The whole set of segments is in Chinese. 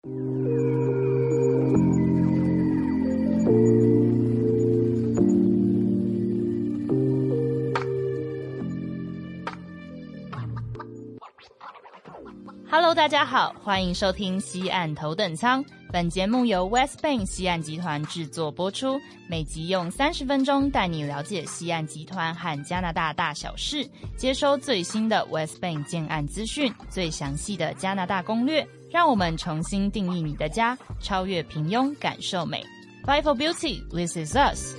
Hello，大家好，欢迎收听西岸头等舱。本节目由 West Bank 西岸集团制作播出，每集用三十分钟带你了解西岸集团和加拿大大小事，接收最新的 West Bank 建案资讯，最详细的加拿大攻略。让我们重新定义你的家，超越平庸，感受美。Five for beauty, this is us.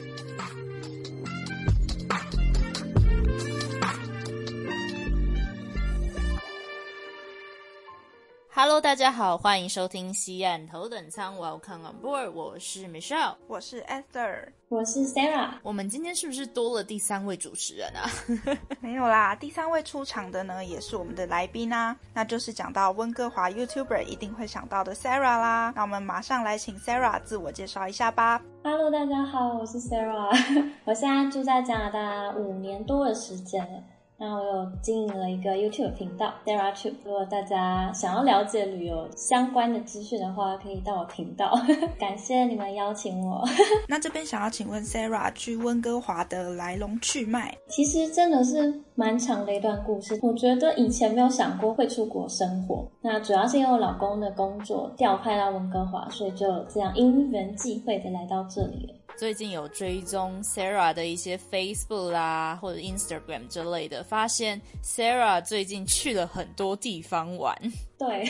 Hello，大家好，欢迎收听西岸头等舱，Welcome on board。我是 Michelle，我是 Esther，我是 Sarah。我们今天是不是多了第三位主持人啊？没有啦，第三位出场的呢，也是我们的来宾啊，那就是讲到温哥华 YouTuber 一定会想到的 Sarah 啦。那我们马上来请 Sarah 自我介绍一下吧。Hello，大家好，我是 Sarah，我现在住在加拿大五年多的时间了。那我有经营了一个 YouTube 频道 Sarah Tube，如果大家想要了解旅游相关的资讯的话，可以到我频道。感谢你们邀请我。那这边想要请问 Sarah 去温哥华的来龙去脉，其实真的是蛮长的一段故事。我觉得以前没有想过会出国生活，那主要是因为我老公的工作调派到温哥华，所以就这样因缘际会的来到这里了。最近有追踪 Sarah 的一些 Facebook 啦，或者 Instagram 之类的，发现 Sarah 最近去了很多地方玩，对，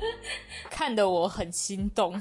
看得我很心动。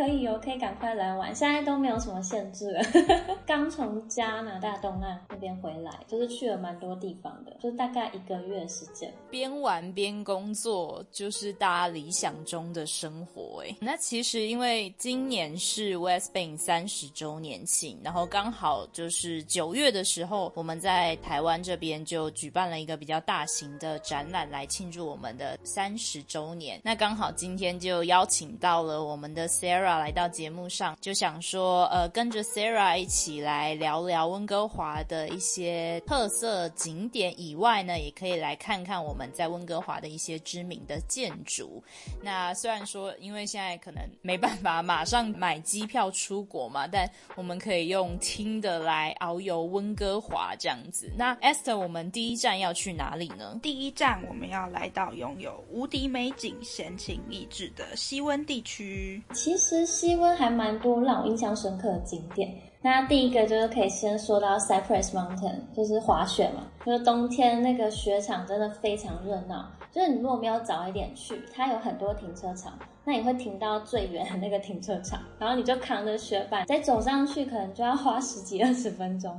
可以哦，可以赶快来玩，现在都没有什么限制了。刚从加拿大东岸那边回来，就是去了蛮多地方的，就是大概一个月时间，边玩边工作，就是大家理想中的生活。哎，那其实因为今年是 West Bank 三十周年庆，然后刚好就是九月的时候，我们在台湾这边就举办了一个比较大型的展览来庆祝我们的三十周年。那刚好今天就邀请到了我们的 Sarah。来到节目上，就想说，呃，跟着 Sarah 一起来聊聊温哥华的一些特色景点以外呢，也可以来看看我们在温哥华的一些知名的建筑。那虽然说，因为现在可能没办法马上买机票出国嘛，但我们可以用听的来遨游温哥华这样子。那 Esther，我们第一站要去哪里呢？第一站我们要来到拥有无敌美景、闲情逸致的西温地区。其实。西温还蛮多让我印象深刻的景点。那第一个就是可以先说到 Cypress Mountain，就是滑雪嘛。就是冬天那个雪场真的非常热闹。就是你如果没有早一点去，它有很多停车场，那你会停到最远的那个停车场，然后你就扛着雪板再走上去，可能就要花十几二十分钟，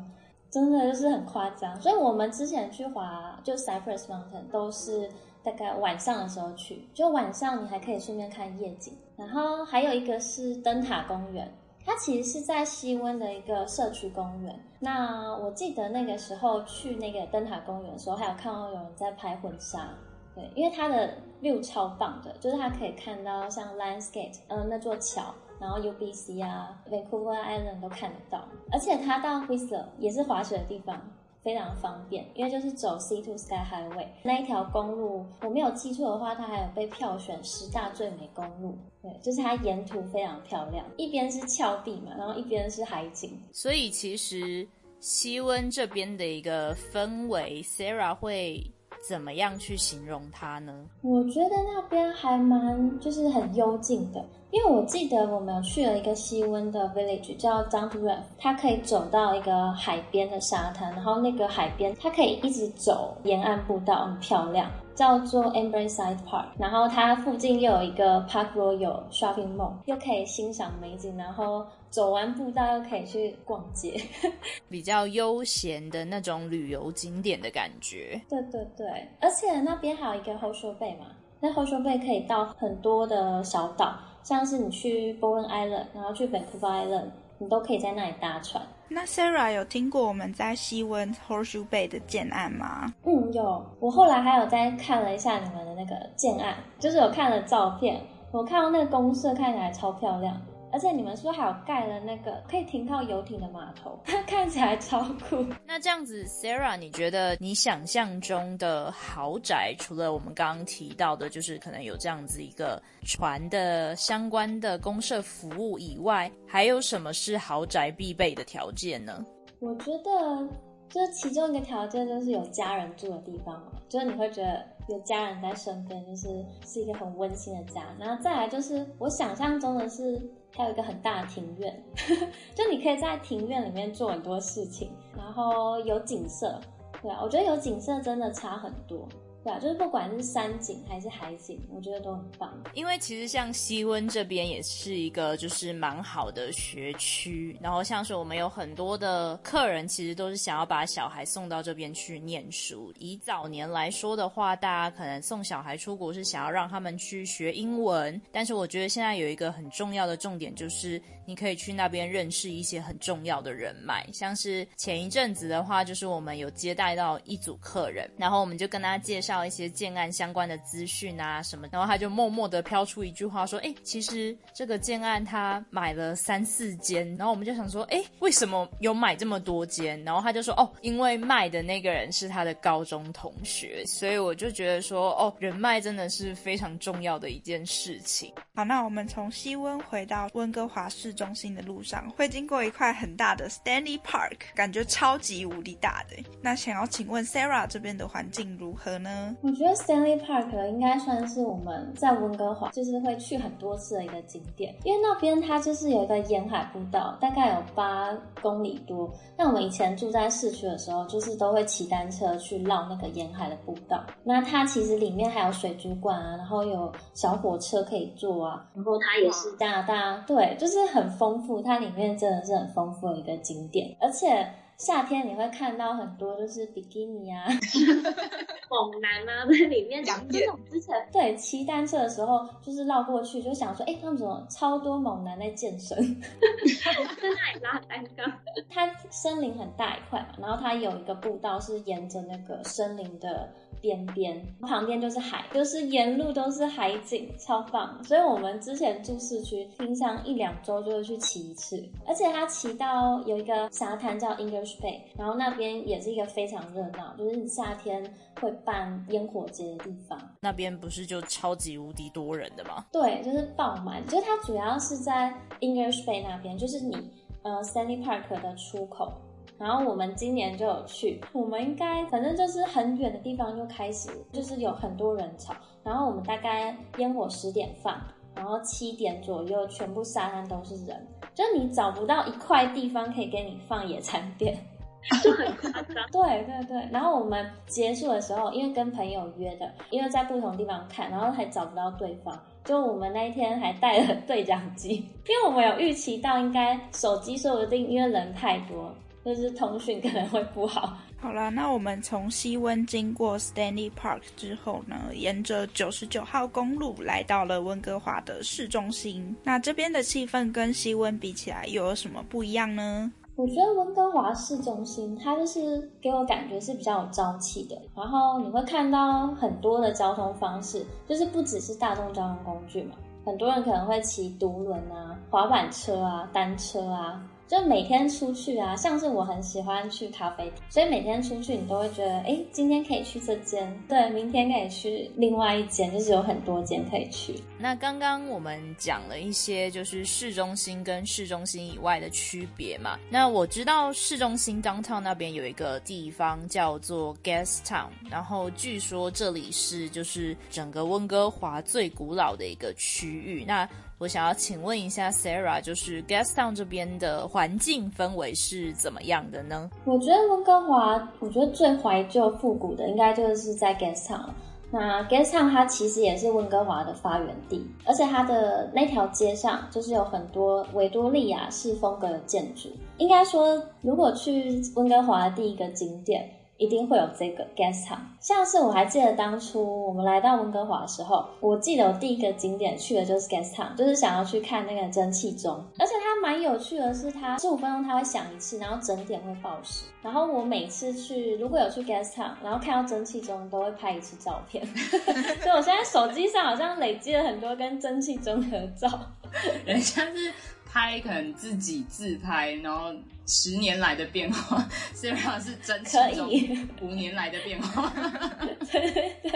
真的就是很夸张。所以我们之前去滑就 Cypress Mountain 都是。大概晚上的时候去，就晚上你还可以顺便看夜景。然后还有一个是灯塔公园，它其实是在西温的一个社区公园。那我记得那个时候去那个灯塔公园的时候，还有看到有人在拍婚纱。对，因为它的 view 超棒的，就是它可以看到像 Landscape，嗯，那座桥，然后 UBC 啊，Vancouver Island 都看得到。而且它到 Whistler 也是滑雪的地方。非常方便，因为就是走 C to Sky Highway 那一条公路，我没有记错的话，它还有被票选十大最美公路。对，就是它沿途非常漂亮，一边是峭壁嘛，然后一边是海景。所以其实西温这边的一个氛围，Sarah 会怎么样去形容它呢？我觉得那边还蛮就是很幽静的。因为我记得我们有去了一个西温的 village，叫 j u m p r e f 它可以走到一个海边的沙滩，然后那个海边它可以一直走沿岸步道，很漂亮，叫做 Amberside Park。然后它附近又有一个 Park Royal Shopping Mall，又可以欣赏美景，然后走完步道又可以去逛街，比较悠闲的那种旅游景点的感觉。对对对，而且那边还有一个 e Bay 嘛，那 h o s h e Bay 可以到很多的小岛。像是你去 Bowen Island，然后去 Vancouver Island，你都可以在那里搭船。那 Sarah 有听过我们在西温 Horseshoe Bay 的建案吗？嗯，有。我后来还有再看了一下你们的那个建案，就是有看了照片，我看到那个公社看起来超漂亮。而且你们是不是还有盖了那个可以停靠游艇的码头？它看起来超酷。那这样子，Sarah，你觉得你想象中的豪宅，除了我们刚刚提到的，就是可能有这样子一个船的相关的公社服务以外，还有什么是豪宅必备的条件呢？我觉得，就是其中一个条件就是有家人住的地方嘛，就是你会觉得有家人在身边，就是是一个很温馨的家。然后再来就是我想象中的是。还有一个很大的庭院，就你可以在庭院里面做很多事情，然后有景色，对啊，我觉得有景色真的差很多。对啊，就是不管是山景还是海景，我觉得都很棒。因为其实像西温这边也是一个就是蛮好的学区，然后像是我们有很多的客人，其实都是想要把小孩送到这边去念书。以早年来说的话，大家可能送小孩出国是想要让他们去学英文，但是我觉得现在有一个很重要的重点，就是你可以去那边认识一些很重要的人脉。像是前一阵子的话，就是我们有接待到一组客人，然后我们就跟他介绍。到一些建案相关的资讯啊什么，然后他就默默的飘出一句话说：“哎，其实这个建案他买了三四间。”然后我们就想说：“哎，为什么有买这么多间？”然后他就说：“哦，因为卖的那个人是他的高中同学。”所以我就觉得说：“哦，人脉真的是非常重要的一件事情。”好，那我们从西温回到温哥华市中心的路上，会经过一块很大的 Stanley Park，感觉超级无敌大的。那想要请问 Sarah 这边的环境如何呢？我觉得 Stanley Park 应该算是我们在温哥华就是会去很多次的一个景点，因为那边它就是有一个沿海步道，大概有八公里多。那我们以前住在市区的时候，就是都会骑单车去绕那个沿海的步道。那它其实里面还有水族馆啊，然后有小火车可以坐啊，然后它也是加拿大，对，就是很丰富。它里面真的是很丰富的一个景点，而且。夏天你会看到很多就是比基尼啊、猛男啊 在里面，就那种之前对骑单车的时候，就是绕过去就想说，哎，他们怎么超多猛男在健身，在那里拉单杠。它森林很大一块嘛，然后它有一个步道是沿着那个森林的。边边旁边就是海，就是沿路都是海景，超棒。所以我们之前住市区，平常一两周就会去骑一次。而且它骑到有一个沙滩叫 English Bay，然后那边也是一个非常热闹，就是你夏天会办烟火节的地方。那边不是就超级无敌多人的吗？对，就是爆满。就是它主要是在 English Bay 那边，就是你呃 Stanley Park 的出口。然后我们今年就有去，我们应该反正就是很远的地方就开始，就是有很多人潮。然后我们大概烟火十点放，然后七点左右全部沙滩都是人，就你找不到一块地方可以给你放野餐垫，就很夸张。对对对。然后我们结束的时候，因为跟朋友约的，因为在不同地方看，然后还找不到对方，就我们那一天还带了对讲机，因为我们有预期到应该手机说不定因为人太多。就是通讯可能会不好。好了，那我们从西温经过 Stanley Park 之后呢，沿着九十九号公路来到了温哥华的市中心。那这边的气氛跟西温比起来，又有什么不一样呢？我觉得温哥华市中心它就是给我感觉是比较有朝气的，然后你会看到很多的交通方式，就是不只是大众交通工具嘛，很多人可能会骑独轮啊、滑板车啊、单车啊。就每天出去啊，像是我很喜欢去咖啡厅，所以每天出去你都会觉得，哎，今天可以去这间，对，明天可以去另外一间，就是有很多间可以去。那刚刚我们讲了一些就是市中心跟市中心以外的区别嘛，那我知道市中心 downtown 那边有一个地方叫做 Guest Town，然后据说这里是就是整个温哥华最古老的一个区域。那我想要请问一下 Sarah，就是 Gastown 这边的环境氛围是怎么样的呢？我觉得温哥华，我觉得最怀旧复古的应该就是在 Gastown。那 Gastown 它其实也是温哥华的发源地，而且它的那条街上就是有很多维多利亚式风格的建筑。应该说，如果去温哥华的第一个景点。一定会有这个 guest house，像是我还记得当初我们来到温哥华的时候，我记得我第一个景点去的就是 guest house，就是想要去看那个蒸汽钟，而且它蛮有趣的是，它十五分钟它会响一次，然后整点会报时，然后我每次去如果有去 guest house，然后看到蒸汽钟都会拍一次照片，所以我现在手机上好像累积了很多跟蒸汽钟合照，人家是。拍可能自己自拍，然后十年来的变化，Sarah 是真可实中以，五年来的变化。对对对。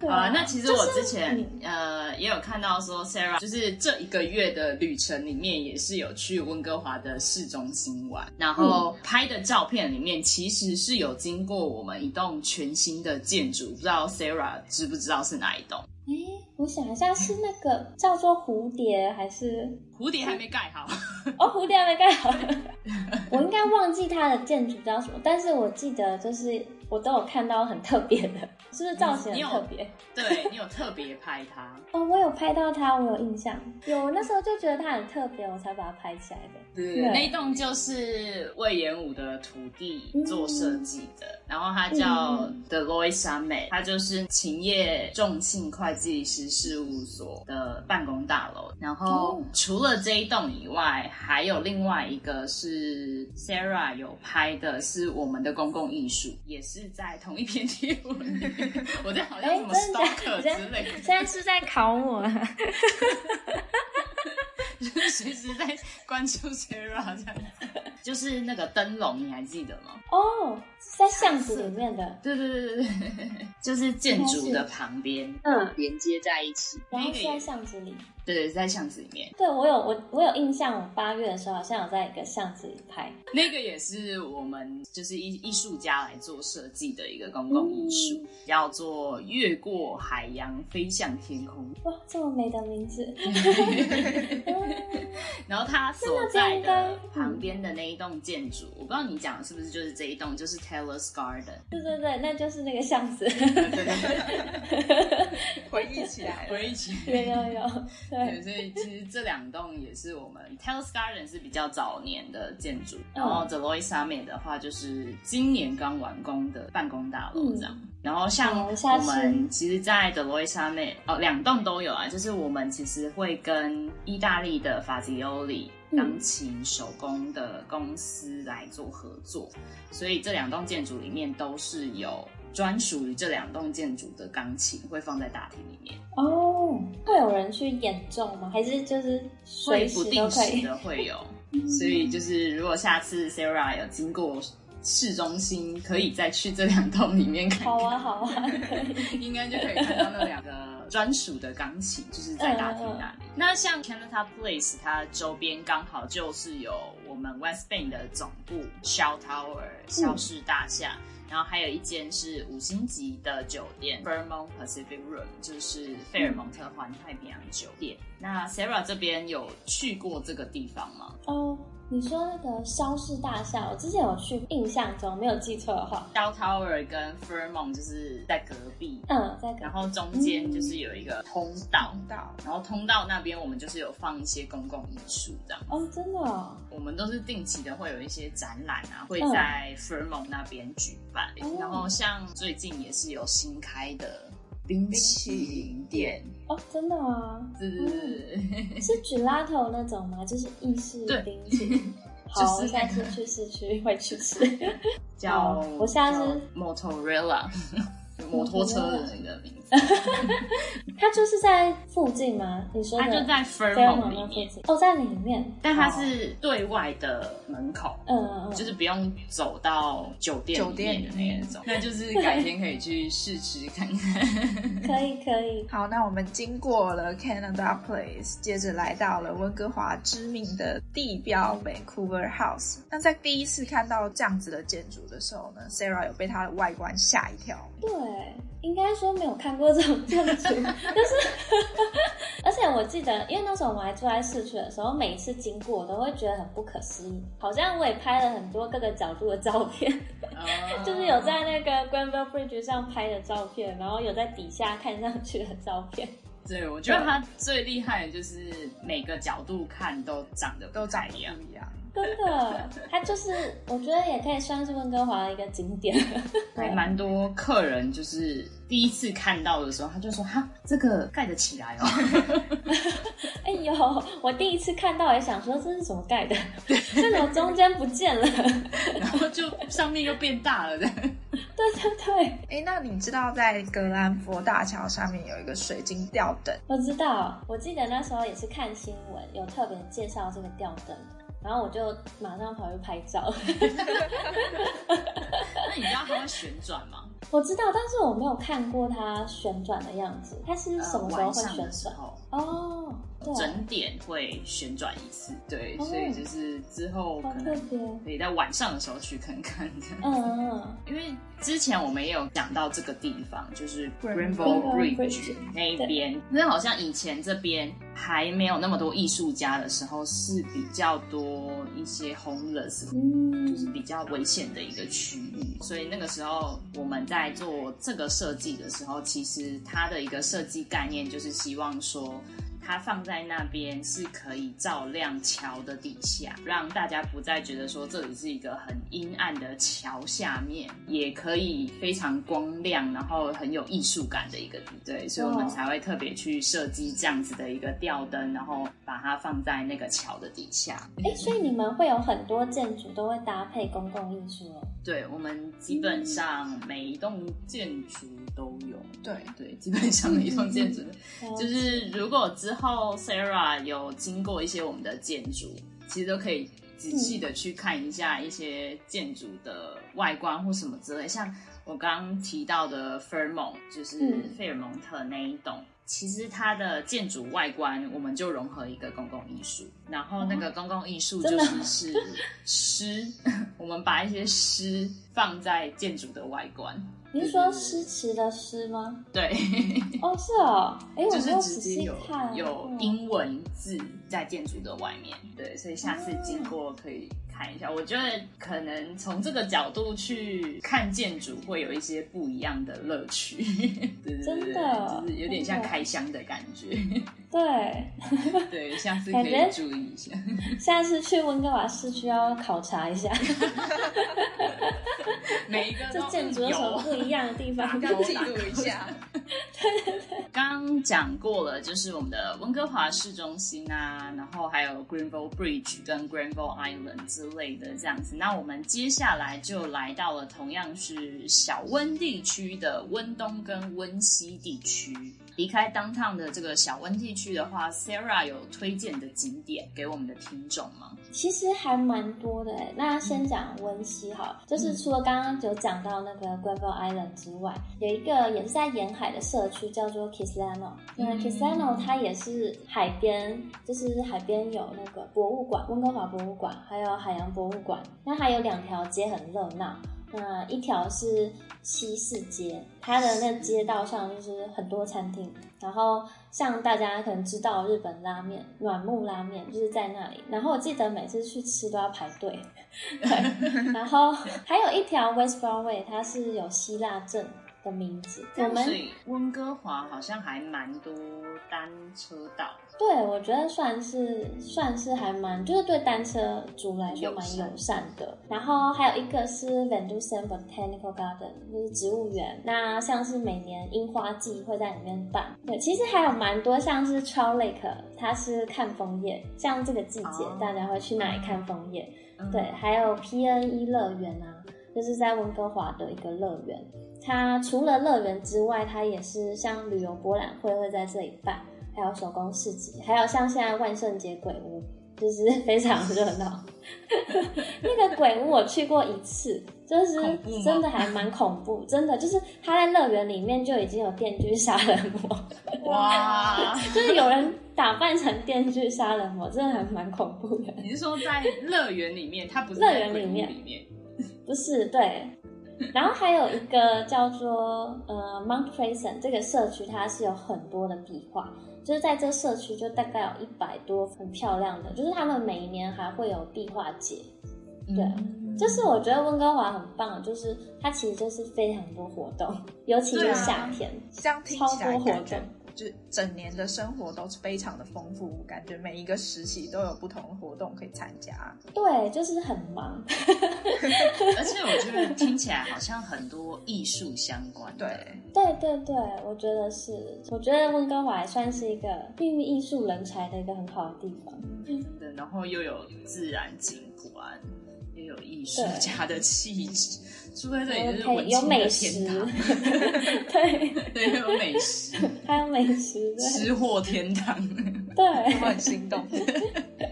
对好了，那其实我之前、就是呃也有看到说，Sarah 就是这一个月的旅程里面，也是有去温哥华的市中心玩，然后拍的照片里面其实是有经过我们一栋全新的建筑，不知道 Sarah 知不知道是哪一栋？哎，我想一下，是那个叫做蝴蝶还是？蝴蝶还没盖好，哦，蝴蝶还没盖好。我应该忘记它的建筑叫什么，但是我记得就是我都有看到很特别的，是不是造型很特别？对你有特别拍它。哦，我有拍到它，我有印象。有，那时候就觉得它很特别，我才把它拍起来的。对对那一栋就是魏延武的徒弟做设计的，然后它嗯叫 Deloitte Summit，它就是勤业众信会计师事务所的办公大楼。然后哦除了这一栋以外，还有另外一个是 Sarah 有拍的，是我们的公共艺术，也是在同一篇贴文里面。我这好像哎什么真的假 stalker 之类的，现在是在考我啊？就是随时在关注 Sarah 这样子。就是那个灯笼，你还记得吗？哦，是在巷子里面的，对对对对对，就是建筑的旁边，嗯，连接在一起。然后是在巷子里。对对，在巷子里面，对我有我我有印象，我八月的时候好像有在一个巷子里拍。那个也是我们就是艺艺术家来做设计的一个公共艺术，叫做“越过海洋，飞向天空哇，这么美的名字！”。然后它 所在的旁边的那一栋建筑，我不知道你讲的是不是就是这一栋，就是 Taylor's Garden。对对对，那就是那个巷子。对对对，回忆起来了。回忆起有有有，对，所以其实这两栋也是我们 Taylor's Garden 是比较早年的建筑，然嗯后 Deloitte Summit 的话就是今年刚完工的办公大楼这样。然后像我们其实，在 Summit 哦，两栋都有啊，就是我们其实会跟意大利的法吉欧里嗯。钢琴手工的公司来做合作，所以这两栋建筑里面都是有专属于这两栋建筑的钢琴会放在大厅里面。哦，会有人去演奏吗？还是就是随时会不定都可以？时的会有，所以就是如果下次 Sarah 有经过市中心，可以再去这两栋里面看看，好啊，好啊。应该就可以看到那两个专属的钢琴，就是在大厅那里。那像 Canada Place，它周边刚好就是有我们 West Bank 的总部 Shell Tower 肖氏大厦。然后还有一间是五星级的酒店 Fairmont Pacific Room，就是费尔蒙特环太平洋酒店。那 Sarah 这边有去过这个地方吗？哦，你说那个肖氏大厦，我之前有去，印象中没有记错的话，Shell Tower 跟 Fairmont 就是在隔壁，嗯，在然后中间就是有一个通道，到然后通道那边我们就是有放一些公共艺术这样。哦，真的哦，我们都是定期的会有一些展览啊，会嗯在 Fairmont 那边举办。哦。然后像最近也是有新开的冰淇淋店，哦，真的吗，对对对对对，是 gelato 那种吗？就是意式冰淇淋。好，下次去市区会去吃。叫哦我下次叫 Motorella，摩托车的那个名字，它就是在附近吗？你说的它就在 Fairmont Fairmont 那里面，附近哦，在里面。但它是对外的门口。嗯嗯嗯，就是不用走到酒店酒店的那一种，那就是改天可以去试吃看看。可以可以。好，那我们经过了 Canada Place，接着来到了温哥华知名的地标 Vancouver House。那在第一次看到这样子的建筑的时候呢，Sarah 有被它的外观吓一跳。对，应该说没有看过这种建筑，但是，而且我记得，因为那时候我们还住在市区的时候，每一次经过我都会觉得很不可思议。好像我也拍了很多各个角度的照片，哦 就是有在那个 Granville Bridge 上拍的照片，然后有在底下看上去的照片。对，我觉得他最厉害的就是每个角度看都长得都长得不一样。真的，它就是我觉得也可以算是温哥华的一个景点。还蛮多客人就是第一次看到的时候，他就说：“哈，这个盖得起来哦。哎呦，我第一次看到也想说这是怎么盖的？这怎么中间不见了？” 然后就上面又变大了的。对对对对，哎，那你知道在格兰佛大桥上面有一个水晶吊灯？我知道，我记得那时候也是看新闻，有特别介绍这个吊灯。然后我就马上跑去拍照。那你知道它会旋转吗？我知道，但是我没有看过它旋转的样子。它是什么时候会旋转？哦，整点会旋转一次，对，所以就是之后可能可以在晚上的时候去看看。嗯，因为之前我们也有讲到这个地方，就是 Rainbow Bridge 那边，因为好像以前这边还没有那么多艺术家的时候，是比较多一些 homeless，就是比较危险的一个区域，所以那个时候我们在做这个设计的时候，其实它的一个设计概念就是希望说。它放在那边是可以照亮桥的底下，让大家不再觉得说这里是一个很阴暗的桥下面，也可以非常光亮，然后很有艺术感的一个地。对，所以我们才会特别去设计这样子的一个吊灯，然后把它放在那个桥的底下。哎，所以你们会有很多建筑都会搭配公共艺术哦？对，我们基本上每一栋建筑都有。对对，基本上每一栋建筑，就是如果之后 Sarah 有经过一些我们的建筑，其实都可以仔细的去看一下一些建筑的外观或什么之类。像我刚刚提到的 f e r m o n 就是费尔蒙特那一栋。其实它的建筑外观，我们就融合一个公共艺术，然后那个公共艺术就是是诗，我们把一些诗放在建筑的外观。你是说诗词的诗吗？对，哦，是哦，哎，就是直接有有英文字在建筑的外面，对，所以下次经过可以。看一下，我觉得可能从这个角度去看建筑，会有一些不一样的乐趣。真的，就是有点像开箱的感觉。对，对，下次可以注意一下。下次去温哥华市区要考察一下。每一个这建筑有什么不一样的地方？要记录一下。对对对，刚讲过了，就是我们的温哥华市中心啊，然后还有 Greenville Bridge 跟 Greenville Island 之类的这样子。那我们接下来就来到了同样是小温地区的温东跟温西地区。离开 downtown 的这个小温地区的话，Sarah 有推荐的景点给我们的听众吗？其实还蛮多的诶。那先讲温西哈，就是除了刚刚有讲到那个 Greenville Island 之外，有一个也是在沿海的社区叫做 Kislano。那 Kislano 它也是海边，就是海边有那个博物馆，温哥华博物馆，还有海洋博物馆。那还有两条街很热闹。那一条是西四街，它的那街道上就是很多餐厅，然后像大家可能知道日本拉面软木拉面就是在那里，然后我记得每次去吃都要排队，对，然后还有一条 West Broadway，它是有希腊镇。的名字，我们温哥华好像还蛮多单车道。对，我觉得算是算是还蛮，就是对单车族来说蛮友善的。然后还有一个是 Van Dusen Botanical Garden，就是植物园。那像是每年樱花季会在里面办。对，其实还有蛮多，像是 Trout Lake，它是看枫叶，像这个季节大家会去那里看枫叶。对，还有 PNE 乐园啊，就是在温哥华的一个乐园。它除了乐园之外，它也是像旅游博览会会在这里办，还有手工市集，还有像现在万圣节鬼屋，就是非常热闹。那个鬼屋我去过一次，就是真的还蛮恐怖，真的就是他在乐园里面就已经有电锯杀人魔，哇，就是有人打扮成电锯杀人魔，真的还蛮恐怖的。你是说在乐园里面？它不是乐园里面？不是，对。然后还有一个叫做呃 Mount Fraser 这个社区，它是有很多的壁画，就是在这社区就大概有一百多很漂亮的，就是他们每一年还会有壁画节。对，就是我觉得温哥华很棒，就是它其实就是非常多活动，尤其是夏天，超多活动。就整年的生活都是非常的丰富，感觉每一个时期都有不同的活动可以参加。对，就是很忙，而且我觉得听起来好像很多艺术相关。对，对对对，我觉得是，我觉得温哥华算是一个孕育艺术人才的一个很好的地方。对，然后又有自然景观。也有艺术家的气质，住在这里就是可以文青有美的食天堂，，对，对，有美食，还有美食，对。吃货天堂。对。我对，很心动。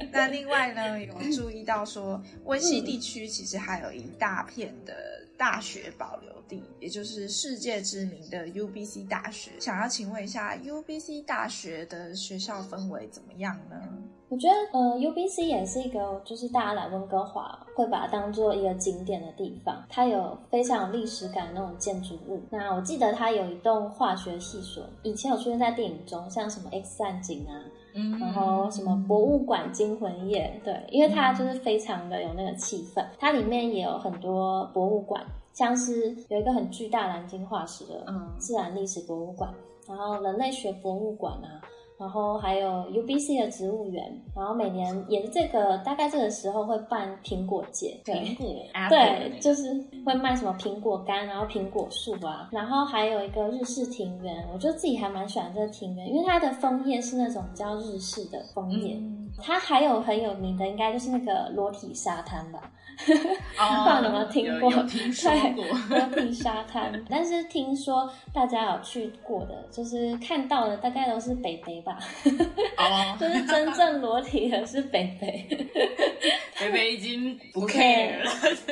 那另外呢，有注意到说，温西地区其实还有一大片的大学保留地，也就是世界知名的 UBC 大学。想要请问一下，UBC 大学的学校氛围怎么样呢？我觉得呃，UBC 也是一个，就是大家来温哥华会把它当做一个景点的地方。它有非常有历史感的那种建筑物。那我记得它有一栋化学系所，以前有出现在电影中，像什么 X 战警啊，嗯然后什么博物馆惊魂夜，对，因为它就是非常的有那个气氛。它里面也有很多博物馆，像是有一个很巨大蓝鲸化石的嗯自然历史博物馆，然后人类学博物馆啊。然后还有 UBC 的植物园，然后每年也是这个大概这个时候会办苹果节，对苹果，对，就是会卖什么苹果干，然后苹果树啊，然后还有一个日式庭园，我觉得自己还蛮喜欢这个庭园，因为它的枫叶是那种比较日式的枫叶。嗯它还有很有名的，应该就是那个裸体沙滩吧，哦不知道有没有听过有有听说过。裸体沙滩。但是听说大家有去过的，就是看到的大概都是北北吧，哦，就是真正裸体的是北北，北北已经不 care 了。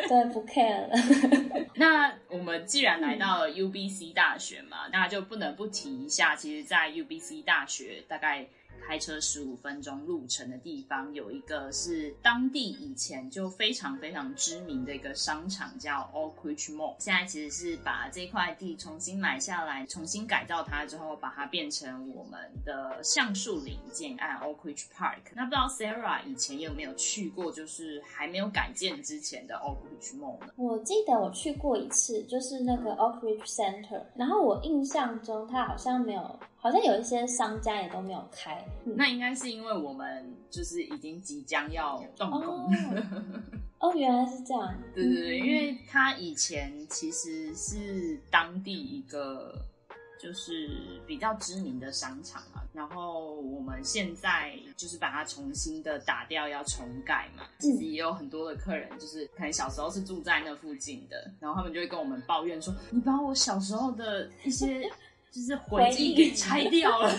对，不 care 了。那我们既然来到了 UBC 大学嘛，那就不能不提一下，其实，在 UBC 大学大概开车十五分钟路程的地方，有一个是当地以前就非常非常知名的一个商场，叫 Oak Ridge Mall。现在其实是把这块地重新买下来，重新改造它之后，把它变成我们的橡树林建案 Oak Ridge Park。那不知道 Sarah 以前有没有去过，就是还没有改建之前的 Oak Ridge Mall 呢？我记得我去过一次，就是那个 Oak Ridge Center，然后我印象中它好像没有，好像有一些商家也都没有开。嗯那应该是因为我们就是已经即将要动工，哦 哦，原来是这样。对对对，因为他以前其实是当地一个就是比较知名的商场嘛，然后我们现在就是把它重新的打掉，要重盖嘛。其实也有很多的客人，就是可能小时候是住在那附近的，然后他们就会跟我们抱怨说：“你把我小时候的一些就是回忆给拆掉了。”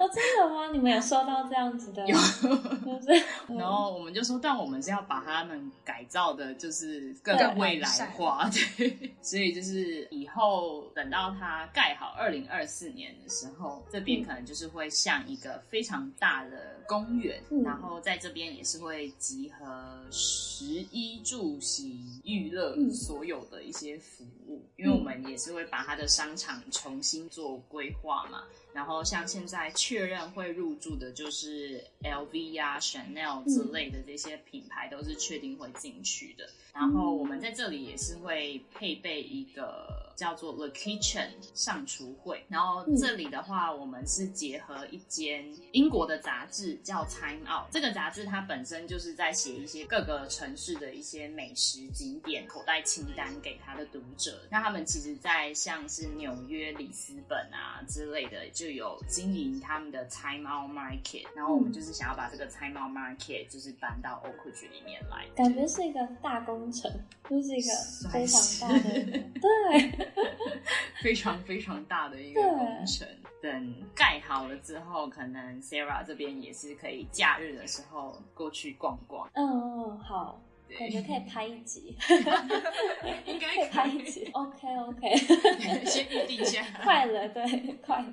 哦，真的吗？你们有收到这样子的？有就是然后我们就说，但我们是要把他们改造的，就是更更未来化，对。所以就是以后等到它盖好，二零二四年的时候，这边可能就是会像一个非常大的公园，嗯然后在这边也是会集合十一住行娱乐嗯所有的一些服务，因为我们也是会把它的商场重新做规划嘛。然后像现在确认会入驻的，就是 LV 呀、Chanel 之类的这些品牌，都是确定会进去的。然后我们在这里也是会配备一个叫做 The Kitchen 上厨会。然后这里的话，我们是结合一间英国的杂志叫 Time Out。这个杂志它本身就是在写一些各个城市的一些美食景点口袋清单给他的读者。那他们其实，在像是纽约、里斯本啊之类的，就有经营他们的 Time Out Market。然后我们就是想要把这个 Time Out Market 就是搬到 Oak Ridge 里面来。感觉是一个大工程，就是一个非常大的，对，非常非常大的一个工程。等盖好了之后，可能 Sarah 这边也是可以假日的时候过去逛逛。嗯嗯，好，对感觉可以拍一集，应该可以拍一集，OK OK，先预定一下。快了，对，快了。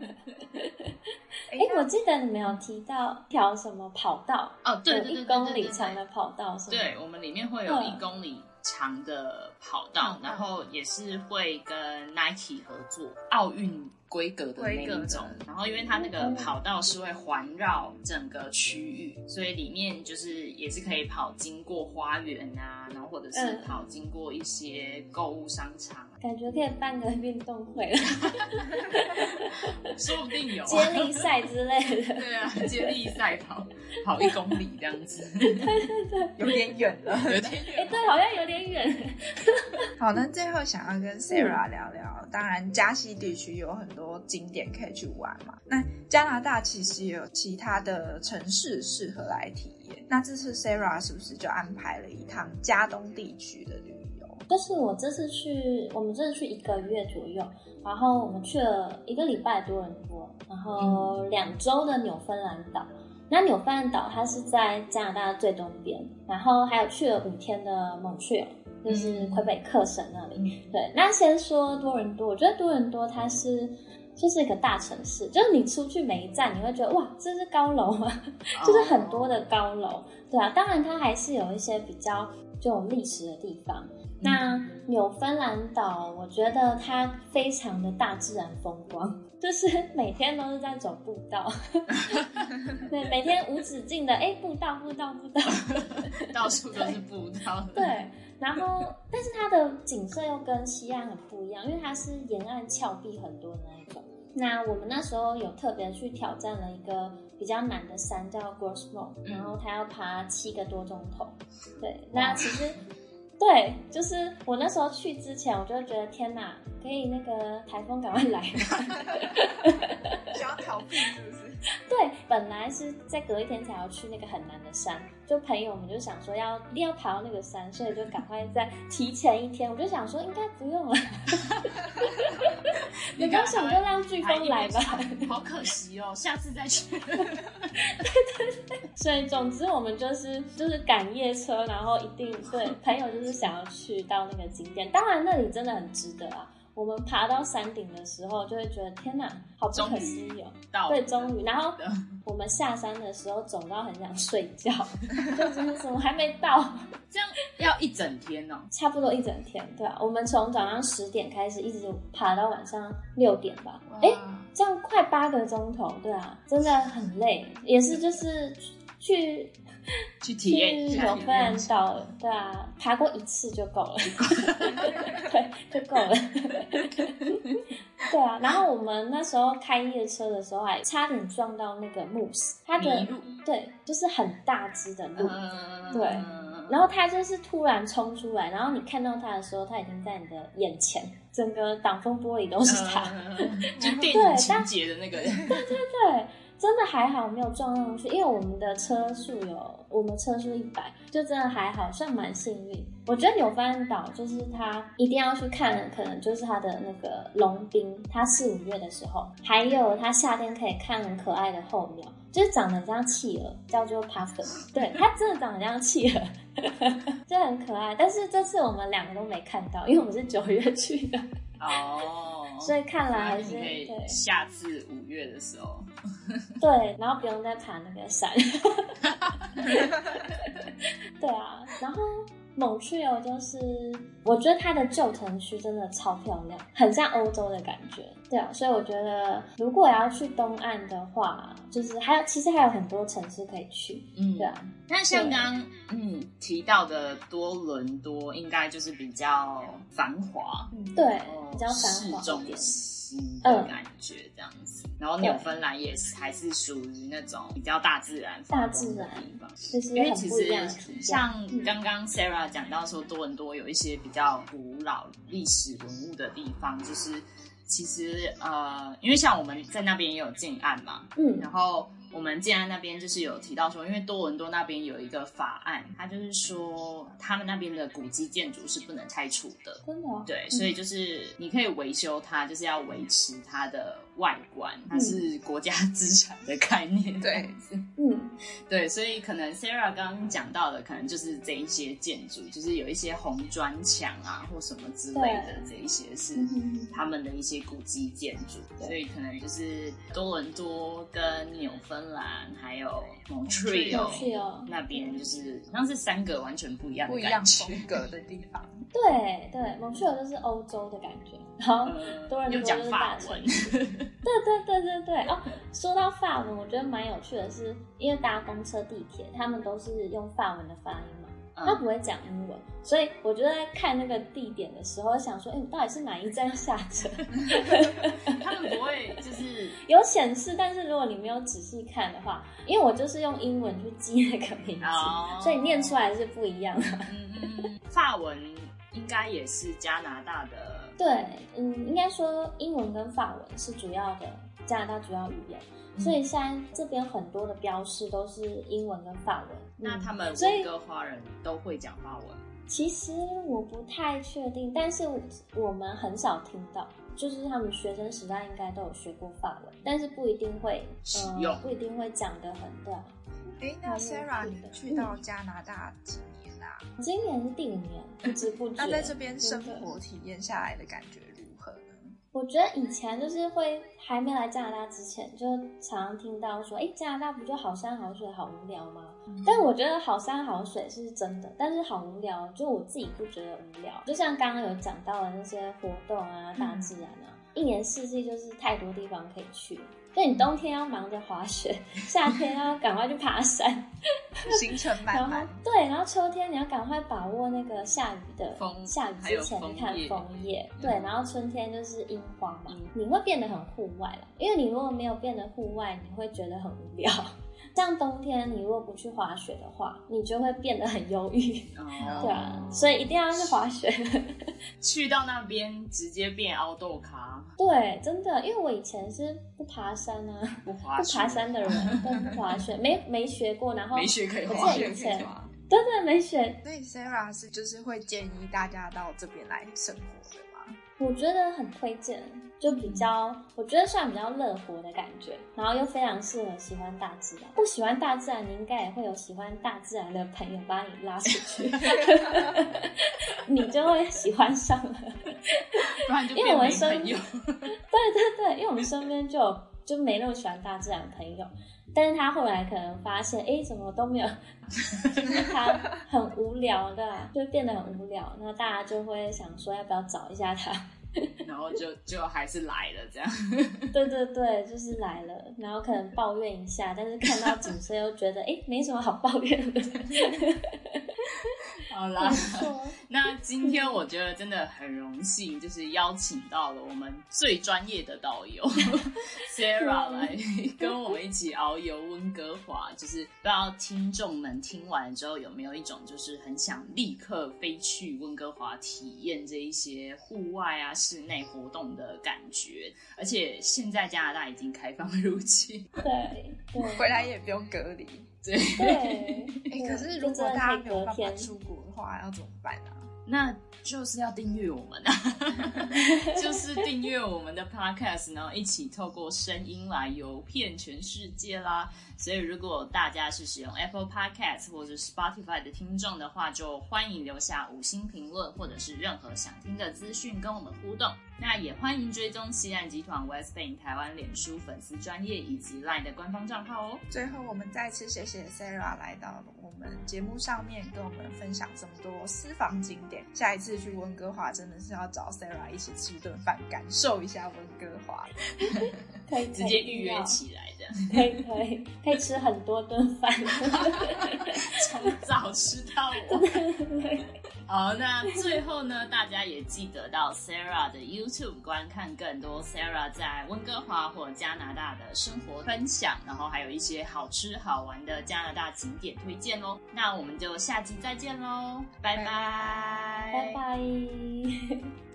哎，我记得你们有提到一条什么跑道，哦，对一公里长的跑道，是吗？对，我们里面会有嗯一公里长的跑道，嗯然后也是会跟 Nike 合作，奥运规格的那种。然后因为它那个跑道是会环绕整个区域，所以里面就是也是可以跑经过花园啊，然后或者是嗯跑经过一些购物商场啊，感觉可以办个运动会了，说不定有、啊、接力赛之类的。对啊，接力赛跑跑一公里这样子，对对对有点远了。有点远哎，远。对，好像有点远。好，那最后想要跟 Sarah 聊聊，当然加西地区有很多景点可以去玩嘛。那加拿大其实也有其他的城市适合来体验。那这次 Sarah 是不是就安排了一趟加东地区的旅游？就是我这次去，我们这次去一个月左右，然后我们去了一个礼拜多伦多，然后两周的纽芬兰岛。那纽芬兰岛它是在加拿大的最东边，然后还有去了五天的蒙特利尔，就是魁北克省那里。对，那先说多伦多，我觉得多伦多它是就是一个大城市，就是你出去每一站，你会觉得哇，这是高楼吗？就是很多的高楼，对啊。当然它还是有一些比较就有历史的地方。那纽芬兰岛，我觉得它非常的大自然风光，就是每天都是在走步道，对，每天无止境的哎步道步道步道，到处都是步道。对，然后但是它的景色又跟西岸很不一样，因为它是沿岸峭壁很多的那一种。那我们那时候有特别去挑战了一个比较难的山，叫 Grossmore，然后他要爬七个多钟头。对，那其实。对，就是我那时候去之前，我就觉得天哪，可以那个台风赶快来，想要逃避是不是？对，本来是在隔一天才要去那个很难的山，就朋友们就想说要一定要爬到那个山，所以就赶快在提前一天，我就想说应该不用了，没关系，我就让飓风来吧。好可惜哦，下次再去。对对对，所以总之我们就是就是赶夜车，然后一定对朋友就是想要去到那个景点，当然那里真的很值得啊。我们爬到山顶的时候，就会觉得天哪，好不可思议哦！对，终于。然后 我们下山的时候，走到很想睡觉，就真的怎么还没到？这样要一整天哦？差不多一整天，对啊。我们从早上十点开始，一直爬到晚上六点吧。哎，这样快八个钟头，对啊，真的很累，也是就是去。去体验一下，有芬岛，对啊，爬过一次就够了，对，就够了，对啊。然后我们那时候开夜车的时候，还差点撞到那个 moose，它的对，就是很大只的鹿，对。然后它就是突然冲出来，然后你看到它的时候，它已经在你的眼前，整个挡风玻璃都是它，就电影情节的那个，对对对。真的还好没有撞上去，因为我们的车速有，我们车速一百，就真的还好，算蛮幸运。我觉得纽芬兰岛就是它一定要去看的，可能就是它的那个龙冰，它四五月的时候，还有它夏天可以看很可爱的候鸟，就是长得像企鹅，叫做 puffin，对，它真的长得像企鹅，就很可爱。但是这次我们两个都没看到，因为我们是九月去的。哦，所以看来还是对下次五月的时候，对，然后不用再爬那个山，对啊，然后。蒙特利尔就是，我觉得它的旧城区真的超漂亮，很像欧洲的感觉。对啊，所以我觉得如果要去东岸的话，就是还有其实还有很多城市可以去。嗯，对啊。那像刚嗯提到的多伦多，应该就是比较繁华，对，比较繁华一点。的感觉这样子，然后纽芬兰也是还是属于那种比较大自然、大自然的地方，因为其实像刚刚 Sarah 讲到说多伦多有一些比较古老历史文物的地方，就是其实呃，因为像我们在那边也有近岸嘛，嗯，然后。我们建安那边就是有提到说，因为多伦多那边有一个法案，它就是说他们那边的古迹建筑是不能拆除的。真的？对，所以就是你可以维修它，就是要维持它的外观，它是国家资产的概念。对，嗯，对，所以可能 Sarah 刚刚讲到的，可能就是这一些建筑，就是有一些红砖墙啊或什么之类的，这一些是他们的一些古迹建筑。所以可能就是多伦多跟纽芬。兰还有 Montreal 那边，就是好像是三个完全不一样的、不一样风格的地方。对 对，蒙特利尔就是欧洲的感觉，然后多人多就是大城市。对对对对对哦，说到法文，我觉得蛮有趣的是，因为搭公车、地铁，他们都是用法文的发音嘛。他不会讲英文，所以我就在看那个地点的时候，想说，哎，到底是哪一站下车？他们不会就是 有显示，但是如果你没有仔细看的话，因为我就是用英文去记那个名字，所以念出来是不一样的。法文应该也是加拿大的对，嗯，应该说英文跟法文是主要的加拿大主要语言，所以现在这边很多的标示都是英文跟法文。那他们温哥华人都会讲法文？其实我不太确定，但是我们很少听到，就是他们学生时代应该都有学过法文，但是不一定会使用呃，不一定会讲得很对啊。哎，那 Sarah，你去到加拿大啊？今年是第五年，不知不觉。那在这边生活体验下来的感觉如何呢？我觉得以前就是会还没来加拿大之前，就常常听到说，哎，加拿大不就好山好水好无聊吗？但我觉得好山好水是真的，但是好无聊，就我自己不觉得无聊。就像刚刚有讲到的那些活动啊，大自然啊，一年四季就是太多地方可以去。所以你冬天要忙着滑雪，夏天要赶快去爬山，行程满然后满，对，然后秋天你要赶快把握那个下雨的枫下雨之前看枫叶枫叶，对，然后春天就是樱花嘛嗯，你会变得很户外了，因为你如果没有变得户外，你会觉得很无聊。像冬天你如果不去滑雪的话，你就会变得很忧郁，哦 对啊，所以一定要去滑雪。去到那边直接变凹豆咖，对，真的，因为我以前是不爬山啊，不滑雪不爬山的人，都不滑雪，没没学过，然后没学可以我滑记得以前吗？对对没学，所以 Sarah 是就是会建议大家到这边来生活的吗？我觉得很推荐，就比较，我觉得算比较乐活的感觉，然后又非常适合喜欢大自然。不喜欢大自然，你应该也会有喜欢大自然的朋友把你拉出去，你就会喜欢上了。不然就因为我们身朋友。对对对，因为我们身边就有就没那么喜欢大自然的朋友，但是他后来可能发现，哎，怎么都没有，就是他很无聊的，就变得很无聊，那大家就会想说，要不要找一下他？然后就就还是来了这样。对对对，就是来了，然后可能抱怨一下，但是看到景色又觉得，哎，没什么好抱怨的。好啦那今天我觉得真的很荣幸，就是邀请到了我们最专业的导游 Sarah 来跟我们一起遨游温哥华。就是不知道听众们听完之后有没有一种就是很想立刻飞去温哥华体验这一些户外啊、室内活动的感觉。而且现在加拿大已经开放入境，对对，回来也不用隔离。对，对。哎、对可是如果大家没有办法出国的话，要怎么办啊？那就是要订阅我们啊，就是订阅我们的 podcast，然后一起透过声音来游遍全世界啦。所以，如果大家是使用 Apple Podcast 或者 Spotify 的听众的话，就欢迎留下五星评论，或者是任何想听的资讯跟我们互动。那也欢迎追踪西岸集团 West Bank 台湾脸书粉丝专业以及 LINE 的官方账号哦。最后，我们再次谢谢 Sarah 来到我们节目上面，跟我们分享这么多私房景点点。下一次去温哥华，真的是要找 Sarah 一起吃顿饭，感受一下温哥华。可以直接预约，起来这样。可以可以可以吃很多顿饭。从早吃到晚。好，那最后呢，大家也记得到 Sarah 的 YouTube 观看更多 Sarah 在温哥华或加拿大的生活分享，然后还有一些好吃好玩的加拿大景点推荐哦。那我们就下集再见喽，拜拜，拜拜。